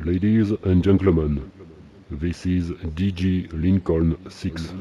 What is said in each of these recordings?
Ladies and gentlemen, this is DJ Lincoln 6.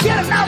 get enough.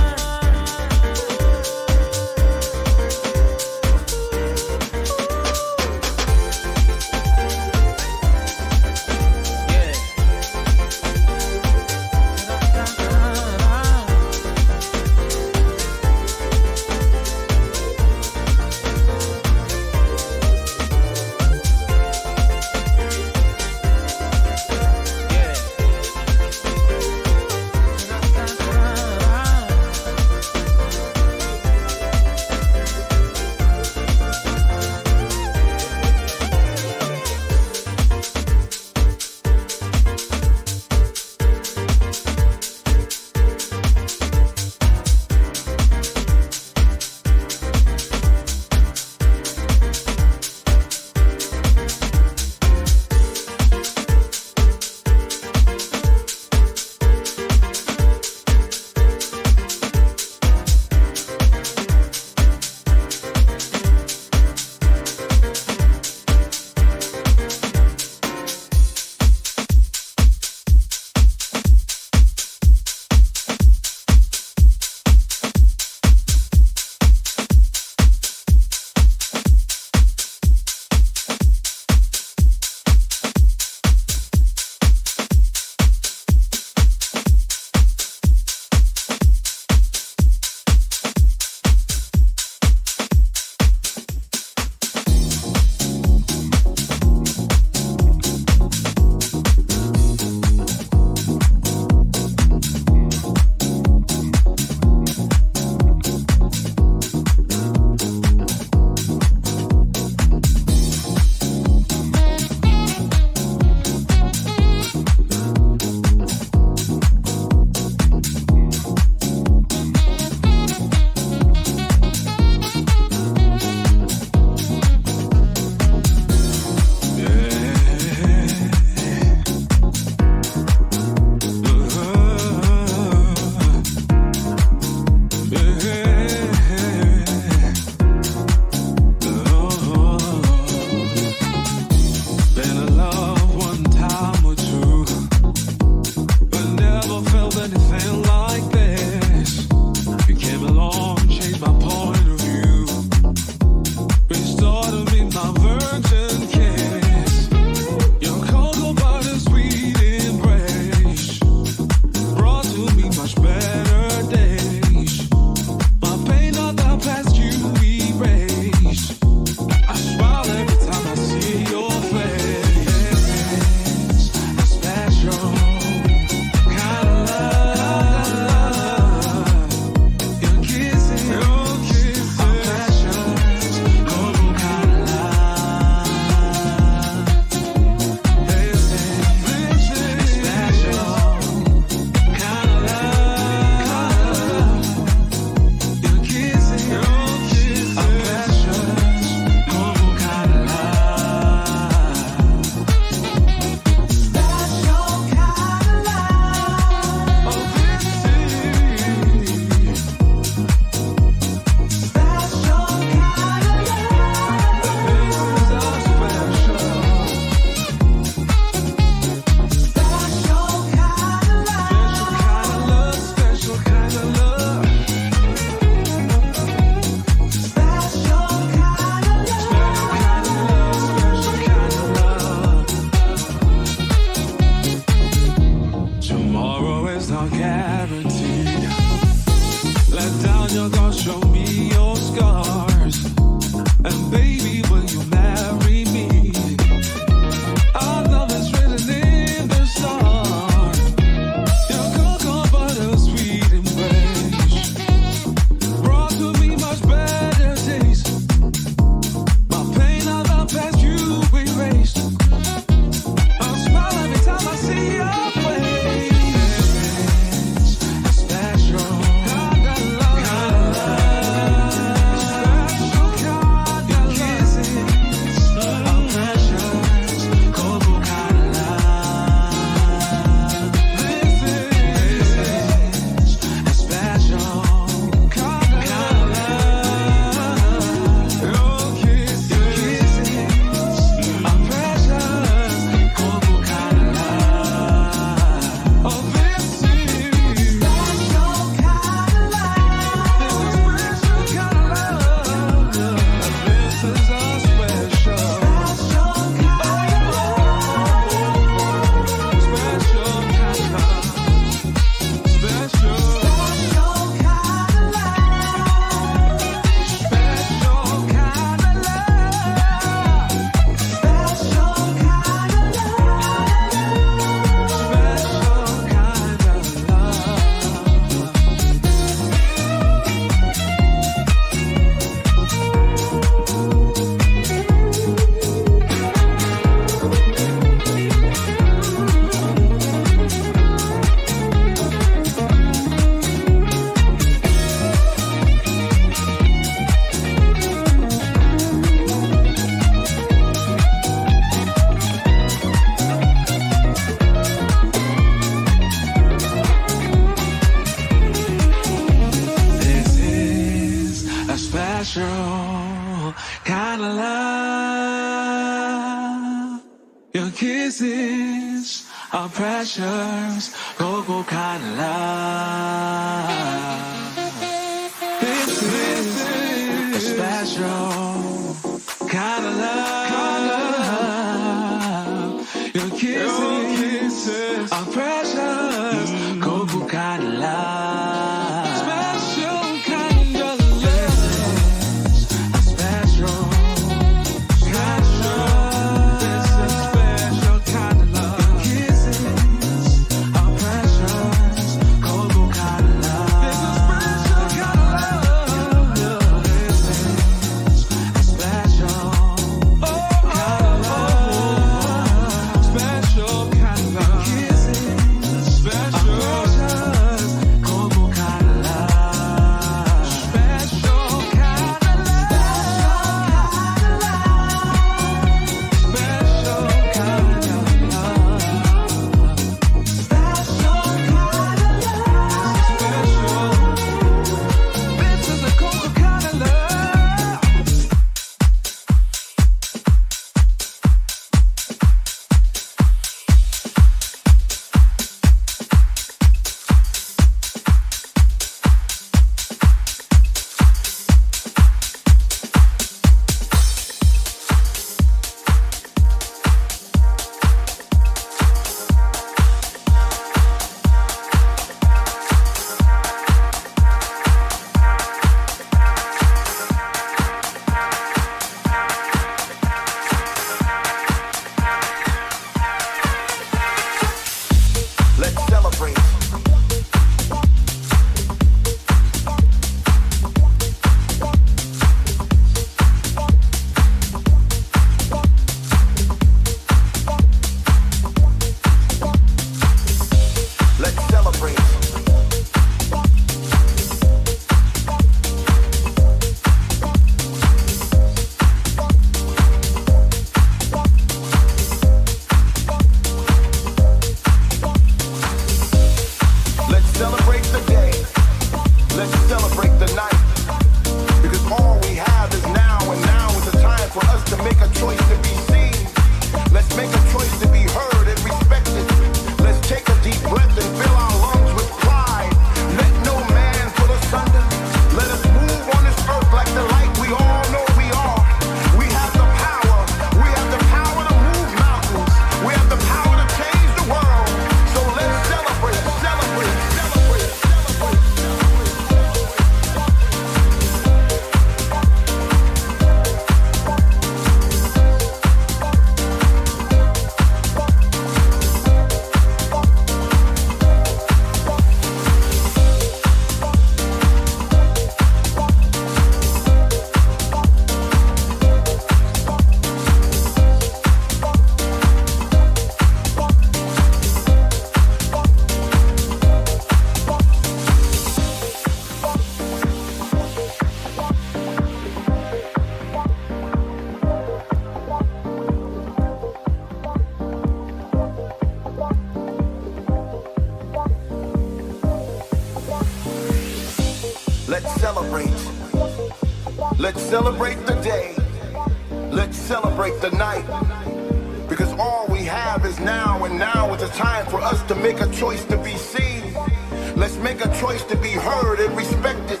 Let's make a choice to be heard and respected.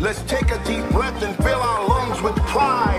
Let's take a deep breath and fill our lungs with pride.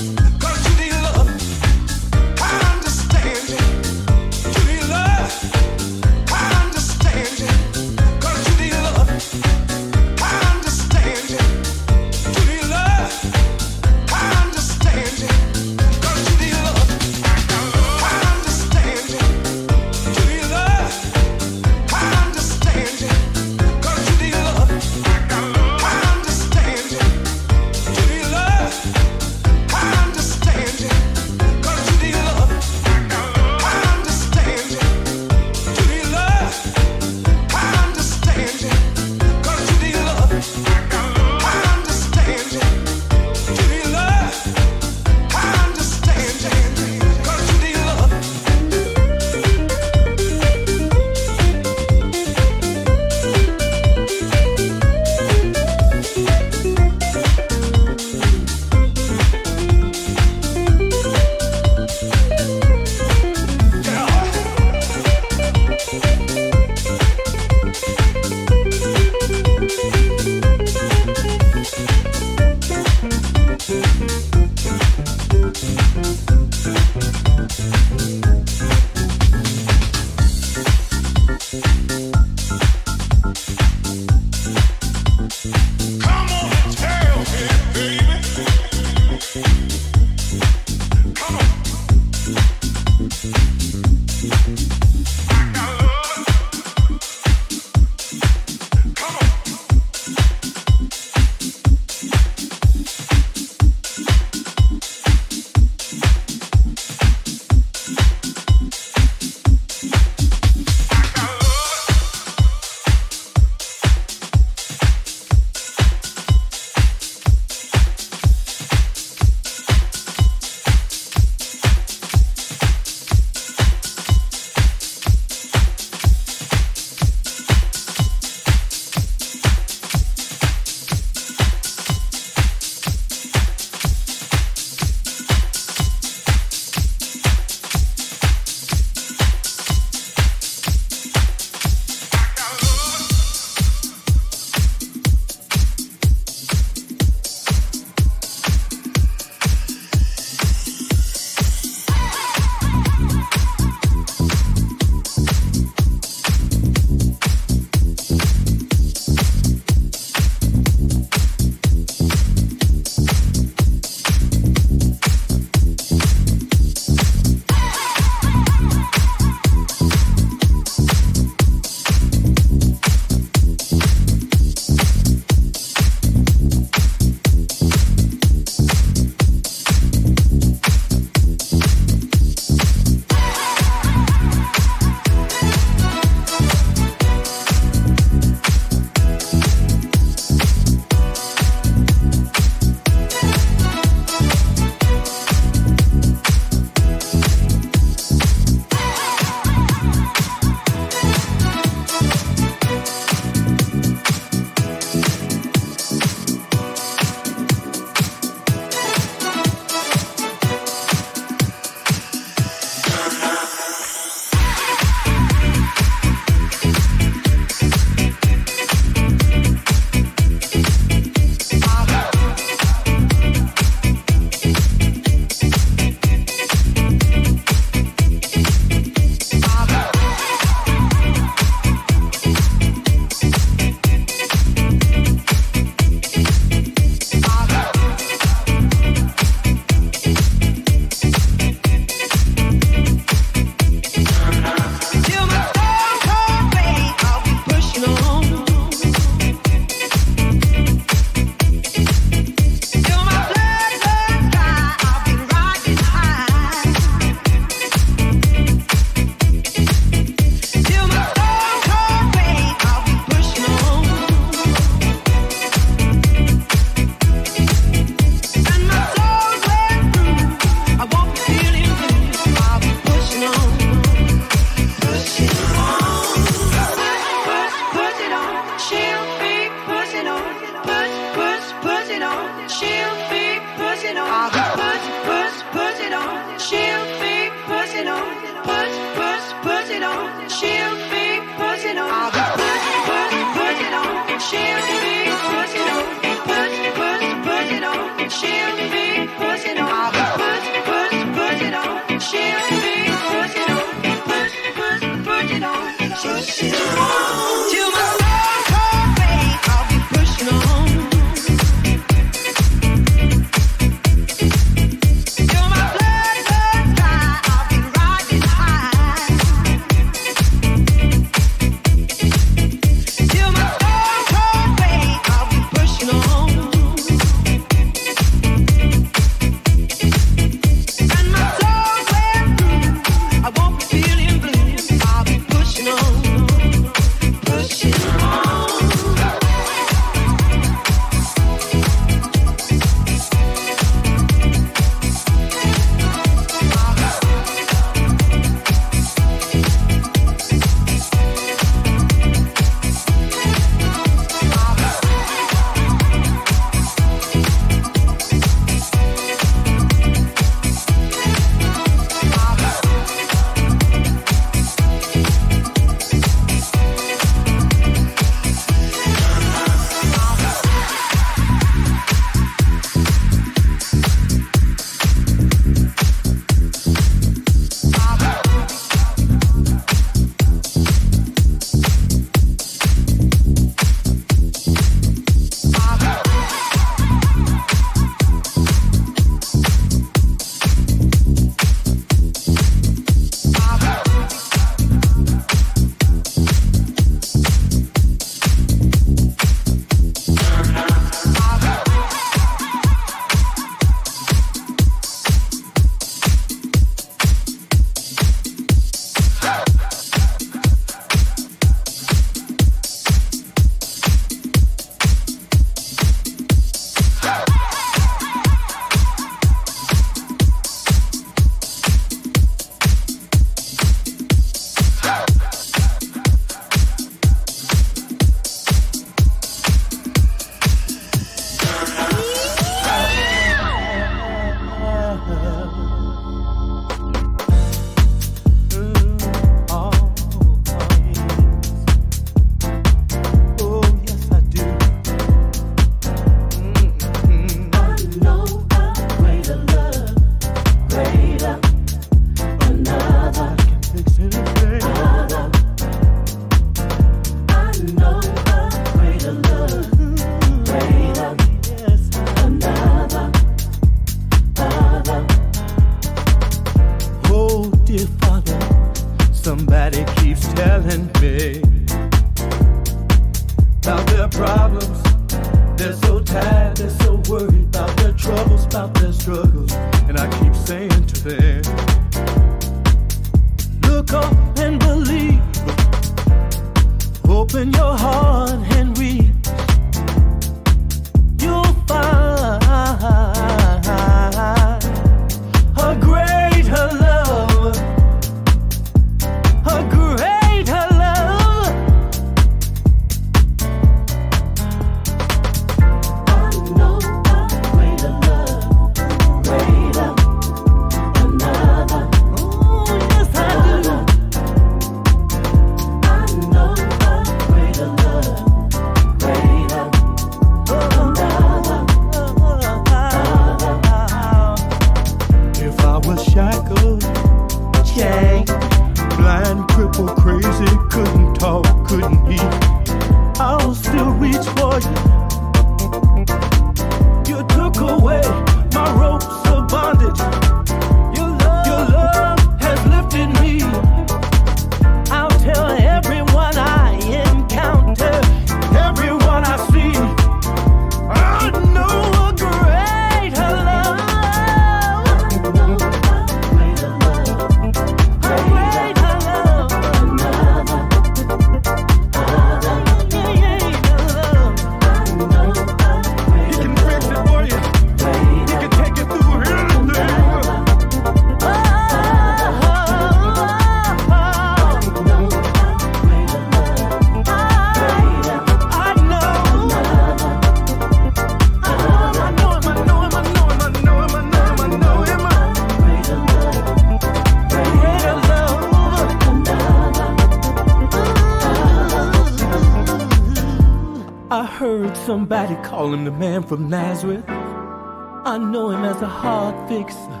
Somebody call him the man from Nazareth. I know him as a heart fixer,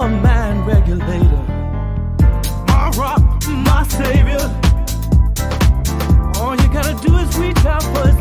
a mind regulator, my rock, my savior. All you gotta do is reach out for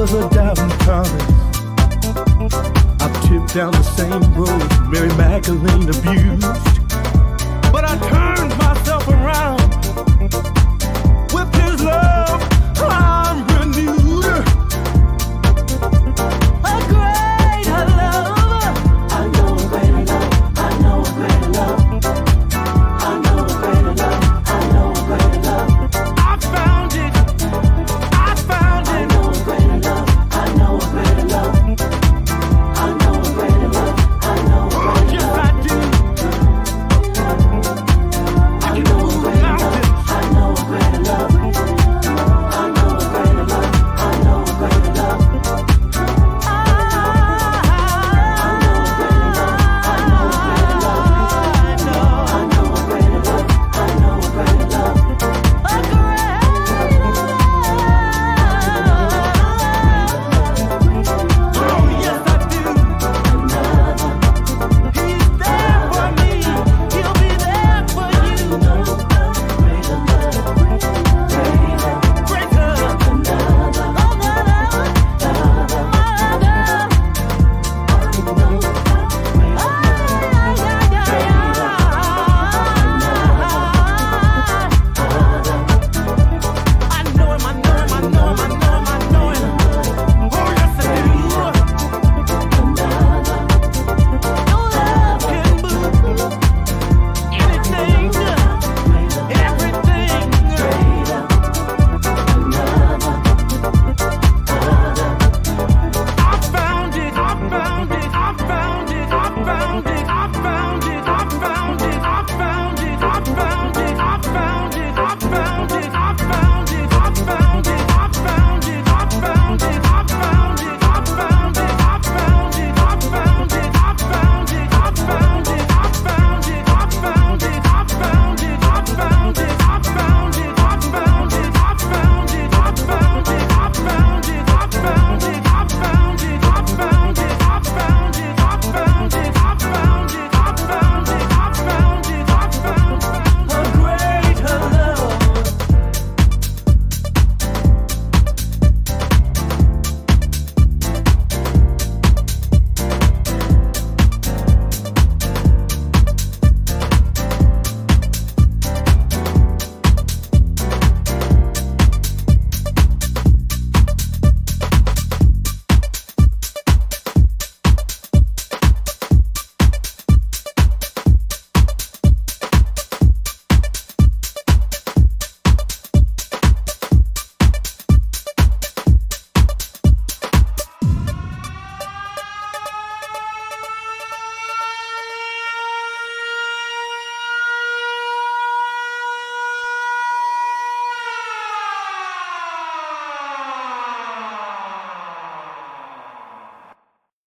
was a doubting Thomas. I tipped down the same road Mary Magdalene abused. But I turned myself around